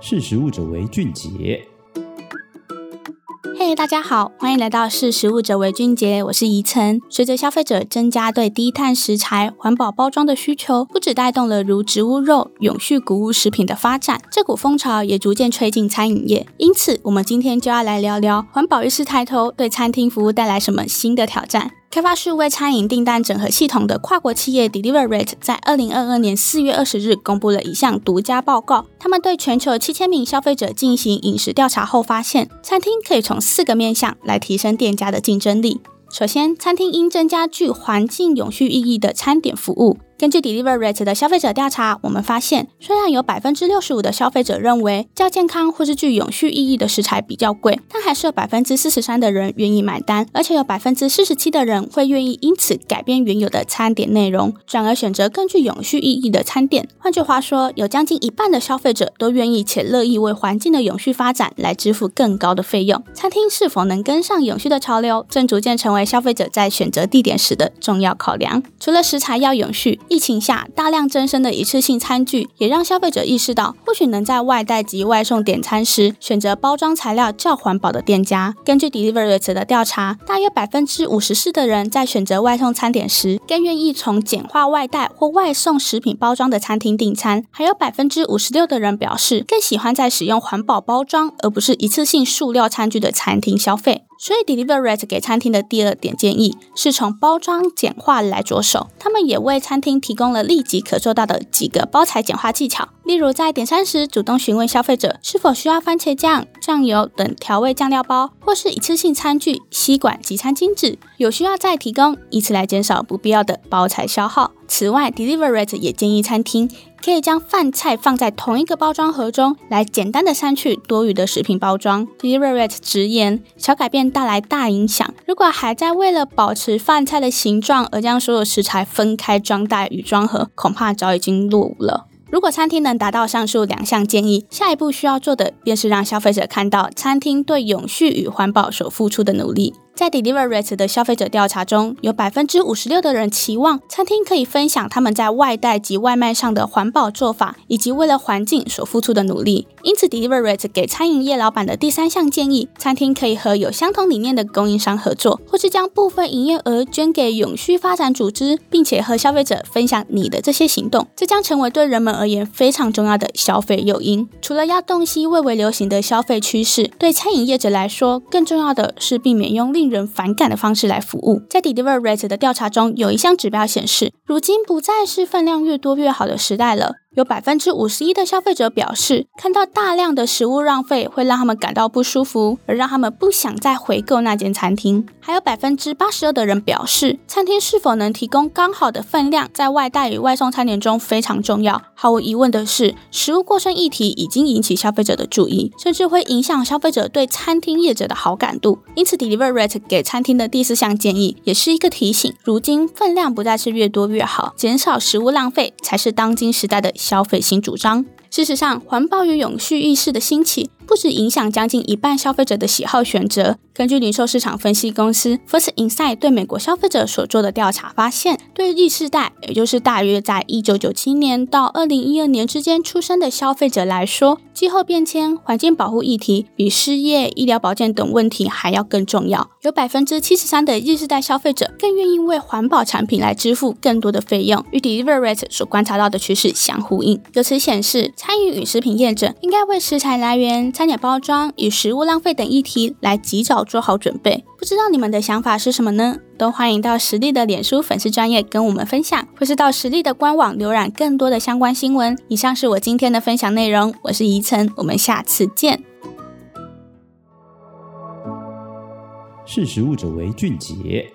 识食物者为俊杰。嘿，大家好，欢迎来到识食物者为俊杰，我是怡晨。随着消费者增加对低碳食材、环保包装的需求，不只带动了如植物肉、永续谷物食品的发展，这股风潮也逐渐吹进餐饮业。因此，我们今天就要来聊聊环保意识抬头对餐厅服务带来什么新的挑战。开发数位餐饮订单整合系统的跨国企业 Deliverate 在二零二二年四月二十日公布了一项独家报告。他们对全球七千名消费者进行饮食调查后发现，餐厅可以从四个面向来提升店家的竞争力。首先，餐厅应增加具环境永续意义的餐点服务。根据 Deliveroo 的消费者调查，我们发现，虽然有百分之六十五的消费者认为较健康或是具永续意义的食材比较贵，但还是有百分之四十三的人愿意买单，而且有百分之四十七的人会愿意因此改变原有的餐点内容，转而选择更具永续意义的餐点。换句话说，有将近一半的消费者都愿意且乐意为环境的永续发展来支付更高的费用。餐厅是否能跟上永续的潮流，正逐渐成为消费者在选择地点时的重要考量。除了食材要永续，疫情下，大量增生的一次性餐具也让消费者意识到，或许能在外带及外送点餐时选择包装材料较环保的店家。根据 Deliveroo 的调查，大约百分之五十四的人在选择外送餐点时，更愿意从简化外带或外送食品包装的餐厅订餐。还有百分之五十六的人表示，更喜欢在使用环保包装而不是一次性塑料餐具的餐厅消费。所以 Deliverate 给餐厅的第二点建议是从包装简化来着手。他们也为餐厅提供了立即可做到的几个包材简化技巧，例如在点餐时主动询问消费者是否需要番茄酱、酱油等调味酱料包，或是一次性餐具、吸管及餐巾纸，有需要再提供，以此来减少不必要的包材消耗。此外，Deliverate 也建议餐厅可以将饭菜放在同一个包装盒中，来简单的删去多余的食品包装。Deliverate 直言，小改变带来大影响。如果还在为了保持饭菜的形状而将所有食材分开装袋与装盒，恐怕早已经落伍了。如果餐厅能达到上述两项建议，下一步需要做的便是让消费者看到餐厅对永续与环保所付出的努力。在 Deliveroo 的消费者调查中，有百分之五十六的人期望餐厅可以分享他们在外带及外卖上的环保做法，以及为了环境所付出的努力。因此，Deliveroo 给餐饮业老板的第三项建议，餐厅可以和有相同理念的供应商合作，或是将部分营业额捐给永续发展组织，并且和消费者分享你的这些行动。这将成为对人们而言非常重要的消费诱因。除了要洞悉蔚为流行的消费趋势，对餐饮业者来说，更重要的是避免用另人反感的方式来服务。在 Deliver Rate 的调查中，有一项指标显示，如今不再是分量越多越好的时代了。有百分之五十一的消费者表示，看到大量的食物浪费会让他们感到不舒服，而让他们不想再回购那间餐厅。还有百分之八十二的人表示，餐厅是否能提供刚好的分量，在外带与外送餐点中非常重要。毫无疑问的是，食物过剩议题已经引起消费者的注意，甚至会影响消费者对餐厅业者的好感度。因此，Deliverate 给餐厅的第四项建议也是一个提醒：如今分量不再是越多越好，减少食物浪费才是当今时代的消费新主张。事实上，环保与永续意识的兴起，不止影响将近一半消费者的喜好选择。根据零售市场分析公司 First Insight 对美国消费者所做的调查发现，对 Z 世代，也就是大约在一九九七年到二零一二年之间出生的消费者来说，气候变迁、环境保护议题比失业、医疗保健等问题还要更重要。有百分之七十三的 Z 世代消费者更愿意为环保产品来支付更多的费用，与 Deliverate 所观察到的趋势相呼应。由此显示，餐饮与食品验证应该为食材来源、餐点包装与食物浪费等议题来及早做好准备。不知道你们的想法是什么呢？都欢迎到实力的脸书粉丝专页跟我们分享，或是到实力的官网浏览更多的相关新闻。以上是我今天的分享内容，我是怡晨，我们下次见。识食物者为俊杰。